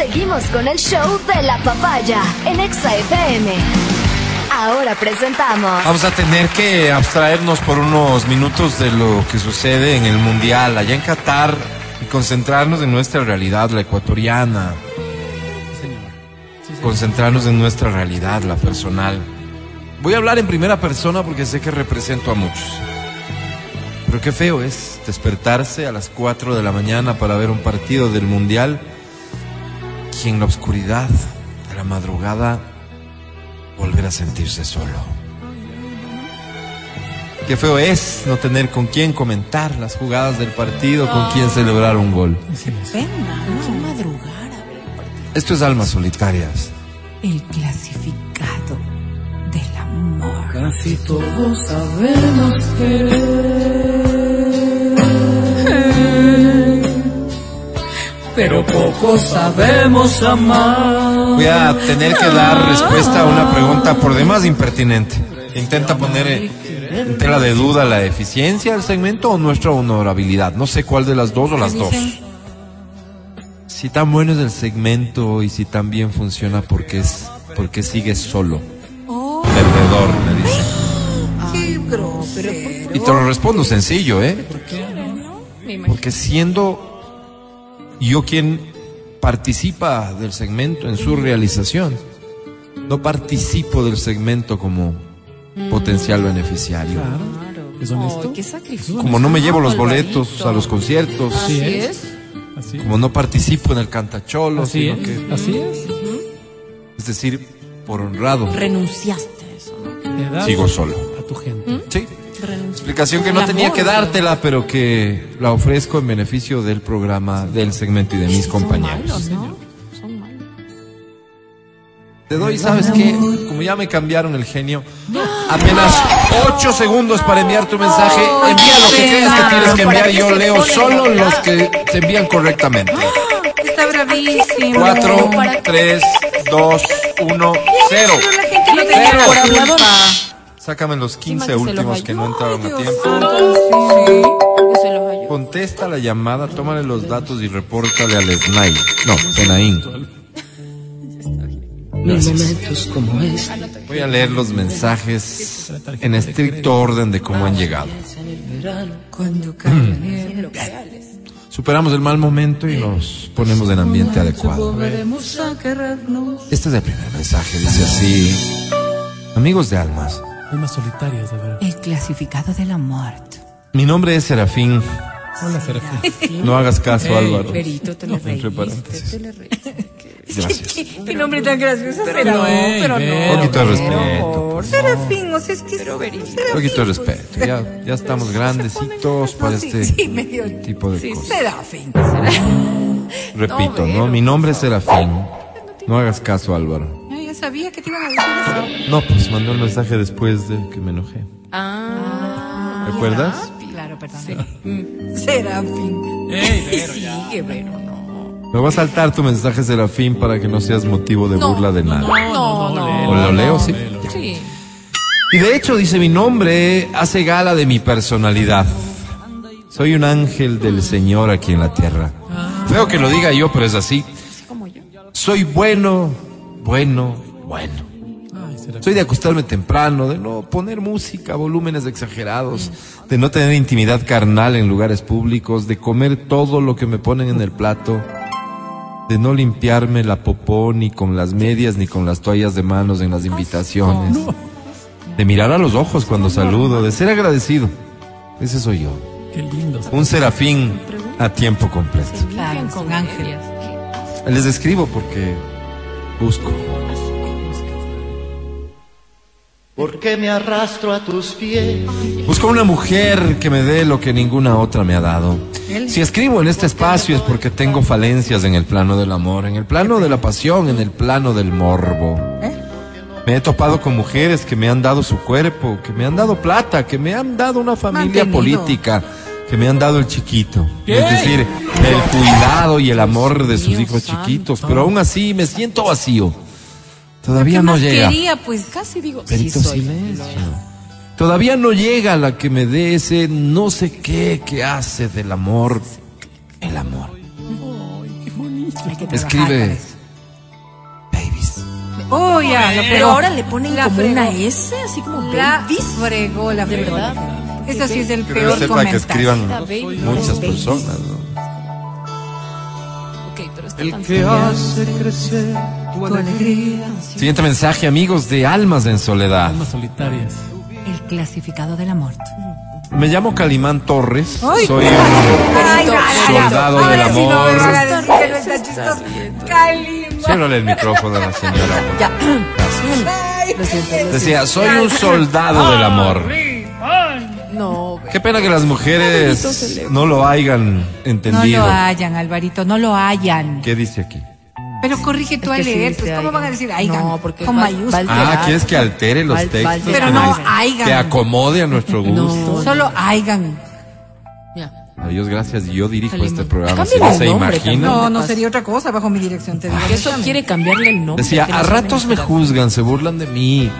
Seguimos con el show de la papaya en Exa FM. Ahora presentamos. Vamos a tener que abstraernos por unos minutos de lo que sucede en el Mundial allá en Qatar y concentrarnos en nuestra realidad, la ecuatoriana. Concentrarnos en nuestra realidad, la personal. Voy a hablar en primera persona porque sé que represento a muchos. Pero qué feo es despertarse a las 4 de la mañana para ver un partido del Mundial y en la oscuridad de la madrugada volver a sentirse solo. Qué feo es no tener con quién comentar las jugadas del partido, con quién celebrar un gol. Pena, ¿no? madrugar a ver el partido. Esto es Almas Solitarias. El clasificado del amor. Casi todos sabemos querer, pero pocos sabemos amar. Voy a tener que dar respuesta a una pregunta por demás impertinente. Intenta poner en tela de duda la eficiencia del segmento o nuestra honorabilidad. No sé cuál de las dos o las dos. Si tan bueno es el segmento y si tan bien funciona, porque es porque sigue solo. Perdedor, me dice. Qué grosero. Y te lo respondo sencillo, ¿eh? Porque siendo yo quien participa del segmento en su realización, no participo del segmento como potencial beneficiario. ¿Es honesto? Ay, qué sacrificio. Como no me llevo los boletos a los conciertos, Así es. como no participo en el cantacholo, así sino es. que, Así es. es decir, por honrado, Renunciaste a eso, ¿no? Sigo solo. a tu gente. Explicación que no tenía que dártela, pero que la ofrezco en beneficio del programa, del segmento y de mis Son compañeros. malos, ¿no? Son malos. Te doy, ¿sabes qué? Como ya me cambiaron el genio, apenas 8 segundos para enviar tu mensaje. Envía lo que creas que tienes que enviar. Yo leo solo los que se envían correctamente. Está bravísimo. 4, 3, 2, 1, 0. La gente no tiene Cero. Sácame los 15 Encima que se los últimos que no entraron a tiempo. santo, Sí. Contesta la llamada, tómale los datos y repórtale al SNAI. No, Senaín. Como este. Voy a leer los mensajes en estricto orden de cómo han llegado. Superamos el mal momento y nos ponemos en ambiente adecuado. Este es el primer mensaje, dice así. Amigos de almas, Almas solitarias, de verdad. El clasificado de la muerte. mi nombre es Serafín. Hola, Serafín. No hagas caso, Álvaro. Perito, te le Entre reíste, paréntesis. te le reíste. Gracias. Qué nombre tan gracioso, pero no, pero no. Un poquito de Por respeto, Serafín, o sea, es que es Un poquito de respeto. Ya, ya estamos grandecitos para este Sí, medio. tipo de Sí, cosas. Serafín. Repito, No, ¿no? Mi nombre es Serafín. No hagas caso, Álvaro. Ya sabía que te iban a decir eso. No, pues mandó el mensaje después de que me enojé. Ah. ¿Recuerdas? Claro, perdón. Mm, Serafín. Ey, Vero, ya. Sí, pero no. Me voy a saltar tu mensaje, Serafín, para que no seas motivo de No, burla de no, nada. No, no. ¿O lo leo? Sí. Sí. Y de hecho, dice mi nombre, hace gala de mi personalidad. Soy un ángel del Señor aquí en la tierra. Feo que lo diga yo, pero es así. Soy bueno, bueno, bueno. Soy de acostarme temprano, de no poner música, volúmenes exagerados, de no tener intimidad carnal en lugares públicos, de comer todo lo que me ponen en el plato, de no limpiarme la popó ni con las medias ni con las toallas de manos en las invitaciones, de mirar a los ojos cuando saludo, de ser agradecido. Ese soy yo, Qué lindo. un serafín a tiempo completo. Claro, con ángeles. Les escribo porque busco. ¿Por qué me arrastro a tus pies? Busco una mujer que me dé lo que ninguna otra me ha dado. Si escribo en este espacio es porque tengo falencias en el plano del amor, en el plano de la pasión, en el plano del morbo. Me he topado con mujeres que me han dado su cuerpo, que me han dado plata, que me han dado una familia Mantenido. política, que me han dado el chiquito. ¿Qué? Es decir, el cuidado y el amor de sus Dios hijos santo. chiquitos. Pero aún así me siento vacío. Todavía ¿Qué no llega. quería? Pues casi digo, sí Perito soy. silencio. Todavía no llega la que me dé ese no sé qué que hace del amor el amor. Trabajar Escribe eso. Oh, ya, Pero ahora le ponen La como fregó. una S, así como La babies. fregó, la verdad. Eso sí es el Que peor sepa que comentario. escriban baby. muchas personas, ¿no? Pero El que hace crecer tu alegría. Siguiente mensaje, amigos de Almas en Soledad. Almas solitarias. El clasificado de la muerte. Me llamo Calimán Torres. Ay, Soy un Ay, soldado del amor. que. Ciérrale el micrófono a la señora. Ya. Decía, soy un soldado del amor. No, Qué pena que las mujeres no lo hayan No entendido. lo hayan, Alvarito, no lo hayan. ¿Qué dice aquí? Pero corrige tú Es a que sí leer, pues ¿cómo van a decir Aigan? No, porque con mayúsculas. Ah. ¿quieres que altere los textos? Pero no Aigan. Que acomode a nuestro gusto. No. Solo Aigan. Ya. Adiós, gracias. Yo dirijo Calimán. este programa. Si Cámbiale no se el nombre imagina. No, no sería otra cosa bajo mi dirección, te digo. Que eso quiere cambiarle el nombre. Decía, no a ratos me juzgan, se burlan de mí,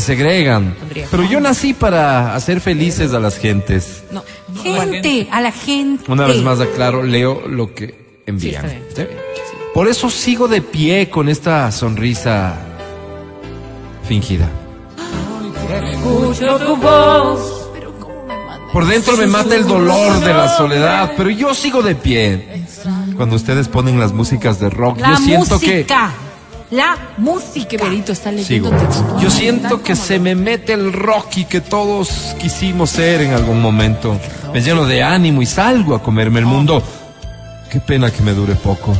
segregan. Pero yo nací para hacer felices a las gentes. No. Gente, a la gente. Una vez más aclaro, leo lo que envían. Sí, está bien, está ¿Sí? bien, sí. Por eso sigo de pie con esta sonrisa fingida. Escucho tu voz. Por dentro me mata el dolor de la soledad, pero yo sigo de pie. Cuando ustedes ponen las músicas de rock, La yo siento que. La música. Berito está sigo. leyendo textual. Yo siento que se me mete el rock y que todos quisimos ser en algún momento. Me lleno de ánimo y salgo a comerme el mundo. Qué pena que me dure poco.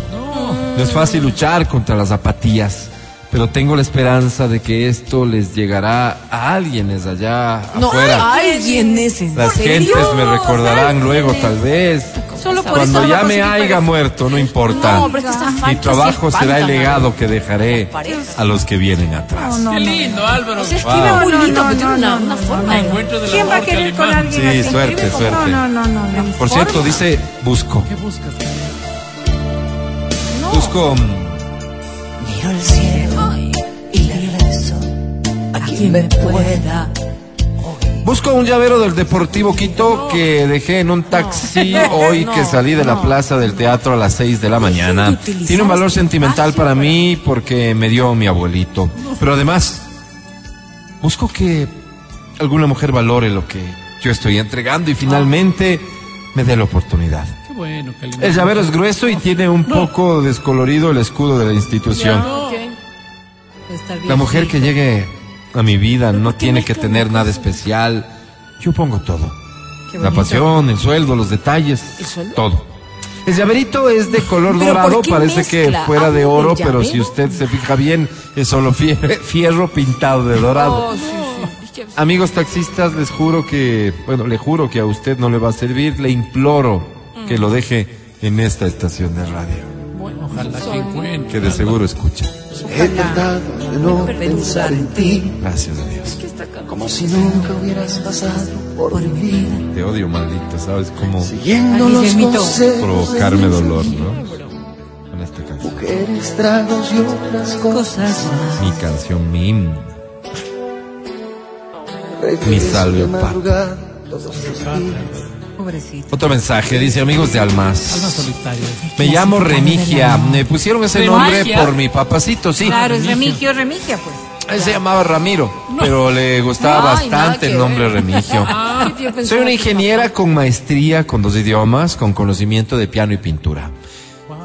No es fácil luchar contra las apatías, pero tengo la esperanza de que esto les llegará a alguienes allá No, afuera. alguien es en Las serio? gentes me recordarán luego, tal vez. Solo por Cuando eso ya me haya muerto, no importa. No, pero es que esta Mi trabajo sí será el legado que dejaré a los que vienen atrás. No, Qué lindo, Álvaro. O sea, escribe Wow. muy lindo, pero tiene no, una, una forma. ¿Quién va a querer con alguien Sí, así? suerte, suerte. No, no, no, no. Por cierto, dice Busco. ¿Qué buscas? Busco. mm, Miro el cielo y le rezo a quien me pueda. Busco un llavero del Deportivo Quito que dejé en un taxi hoy que salí de la plaza del teatro a las 6 de la mañana. Tiene un valor sentimental para mí porque me dio mi abuelito. Pero además, busco que alguna mujer valore lo que yo estoy entregando y finalmente me dé la oportunidad. Qué bueno, Calimán. El llavero es grueso y tiene un poco descolorido el escudo de la institución. Ok. Está bien, La mujer que llegue a mi vida no tiene que tener nada especial. Yo pongo todo. La pasión, el sueldo, los detalles, ¿El sueldo? todo. El llaverito es de color ¿Pero dorado, parece que fuera de Habla oro, pero si usted se fija bien, es solo fie- fierro pintado de dorado. Oh, sí, sí. Amigos taxistas, les juro que, bueno, le juro que a usted no le va a servir, le imploro que lo deje en esta estación de radio, Ojalá que encuentre. que de seguro escucha. He tratado de no pensar en ti, Gracias a Dios. como si nunca hubieras pasado por mi vida. Te odio, maldito, ¿sabes cómo Siguiendo los provocarme dolor, ¿no? Con esta canción. Mujeres, tragos y otras cosas. Mi canción, mi himno. Prefieres salve, de Pobrecito. Otro mensaje, dice amigos de Almas Almas. solitarias. Me llamo Remigia. Me pusieron ese nombre por mi papacito, sí. Claro, es Remigio, Remigia, pues. Él se llamaba Ramiro, pero le gustaba Ay, bastante el nombre ver. Remigio. Ah, Soy una ingeniera con maestría, con dos idiomas, con conocimiento de piano y pintura. Wow.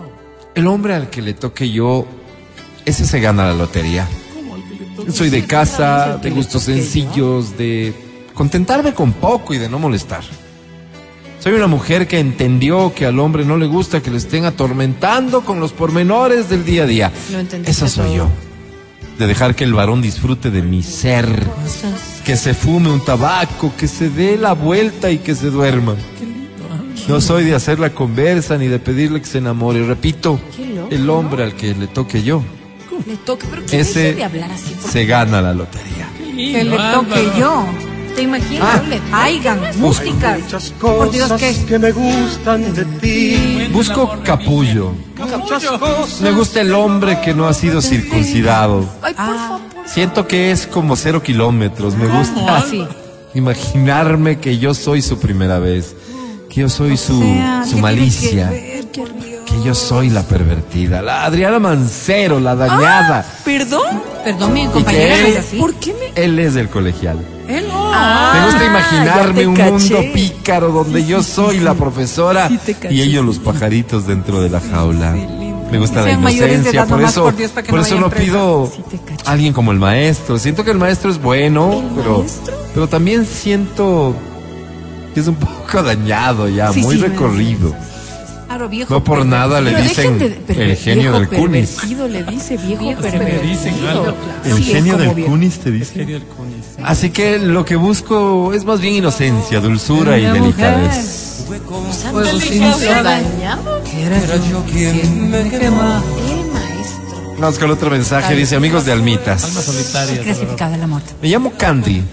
El hombre al que le toque yo, ese se gana la lotería. Soy de casa, de gustos sencillos, de contentarme con poco y de no molestar. Soy una mujer que entendió que al hombre no le gusta que le estén atormentando con los pormenores del día a día. Esa soy todo. yo. De dejar que el varón disfrute de mi ser. Que se fume un tabaco, que se dé la vuelta y que se duerma. No soy de hacer la conversa ni de pedirle que se enamore. Repito, el hombre al que le toque yo, Le toca, pero que ese deje de hablar así. se gana la lotería. Que le toque yo. ¿Te imaginas? Ah. Aigan, música. Muchas Por Dios, cosas ¿qué? que me gustan de ti. Busco capullo. Muchas cosas. Me gusta el hombre que no ha sido circuncidado. Ay, por Ah. favor. Siento que es como cero kilómetros. Me gusta Así. imaginarme que yo soy su primera vez. Que yo soy su, O sea, su ¿qué malicia. que ver, yo soy la pervertida, la Adriana Mancero, la dañada. ¿Perdón? Perdón, mi compañera es él, así. ¿Por qué me.? él es el colegial. Él. Me gusta imaginarme un caché. mundo pícaro donde yo soy la profesora Sí y ellos los pajaritos dentro de la jaula. Me gusta la inocencia, por eso, por Dios, no eso no pido caché. alguien como el maestro. Siento que el maestro es bueno, pero, maestro? pero también siento que es un poco dañado ya, muy recorrido. Claro, viejo. No por nada le dicen de- el genio del Cunis. le dice viejo, Viejo pervertido. le dicen algo. El Sí, genio del viejo. Cunis te dice. Genio del Cunis. Así que lo que busco es más bien inocencia, dulzura y delicadez. Pues dañado. Era yo quien me quemaba. El maestro. Vamos con otro mensaje, dice amigos de Alma Almitas. solitaria. Clasificada la muerte. Me llamo Candy.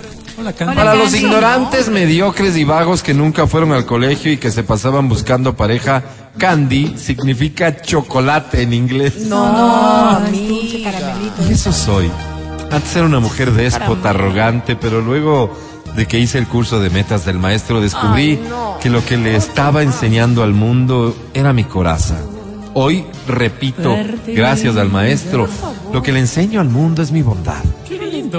Hola. Para los ignorantes, mediocres y vagos que nunca fueron al colegio y que se pasaban buscando pareja, Candy significa chocolate en inglés. No, Dulce amiga. Y eso soy. Antes era una mujer déspota, arrogante, pero luego de que hice el curso de metas del maestro descubrí Ay, no. que lo que le estaba enseñando al mundo era mi coraza. Hoy repito, gracias al maestro, lo que le enseño al mundo es mi bondad.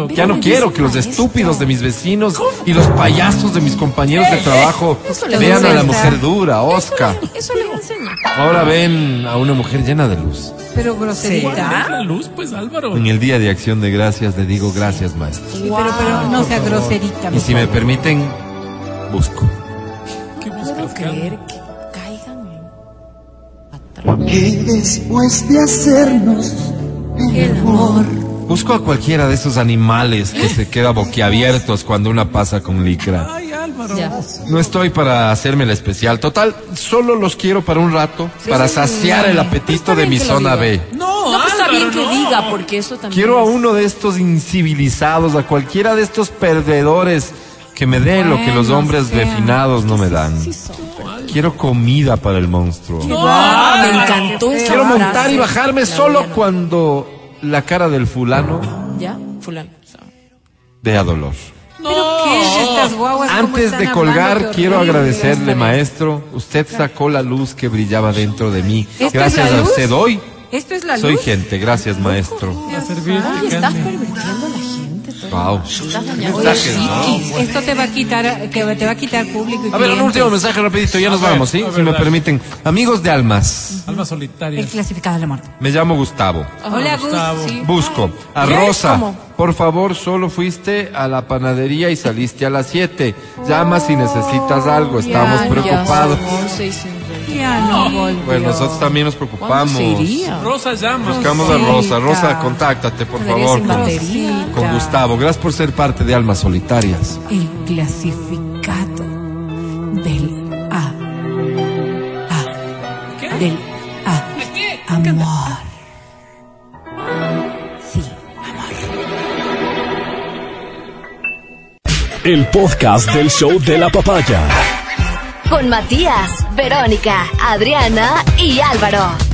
Ya no quiero que los estúpidos de mis vecinos y los payasos de mis compañeros de trabajo Eso le vean a la mujer dura, Oscar. Eso le enseña. Ahora ven a una mujer llena de luz. Pero groserita. ¿Ves la luz, pues, Álvaro? En el día de acción de gracias le digo gracias, maestro. Sí, pero, pero no sea groserita. Y si me permiten, busco. ¿Qué No buscas, creer que caigan en atrás. que después de hacernos El amor. Busco a cualquiera de esos animales que se queda boquiabiertos cuando una pasa con licra. Ay, Álvaro. Ya. No estoy para hacerme la especial. Total, solo los quiero para un rato, para saciar el apetito de mi zona diga. B. No, No, pues está bien que no. diga, porque eso también. Quiero a uno de estos incivilizados, a cualquiera de estos perdedores que me dé lo que los hombres sea. refinados no me dan. Quiero comida para el monstruo. Me encantó esa Quiero montar y bajarme solo cuando la cara del fulano Ya, fulano. vea dolor. ¿Pero qué es estas guaguas? ¿Cómo Antes de colgar, quiero agradecerle, maestro. Usted sacó la luz que brillaba dentro de mí. ¿Esto es Gracias a usted hoy ¿Esto es la soy luz? gente. Gracias, maestro. A Ay, estás pervirtiendo a la. Wow. Mensajes, ¿no? Esto te va a quitar, que te va a quitar público y A ver, un último mensaje rapidito, ya nos ver, vamos, ¿sí? ver, Si me dale. permiten. Amigos de almas, Alma solitaria. El clasificado de la muerte. me llamo Gustavo. Hola, Gus. Gustavo. Sí. Busco a. Rosa. Por favor, solo fuiste a la panadería y saliste a las 7. Llama si necesitas algo, estamos ya, preocupados. No volvió. Bueno, nosotros también nos ¿Cuándo preocupamos. se iría? Rosa llama. Buscamos a Rosa. Rosa, contáctate, por favor, con, Gustavo. Gracias por ser parte de Almas Solitarias. El clasificado del A. A. Del A. Amor. Sí, El podcast del show de la papaya. Con Matías, Verónica, Adriana y Álvaro.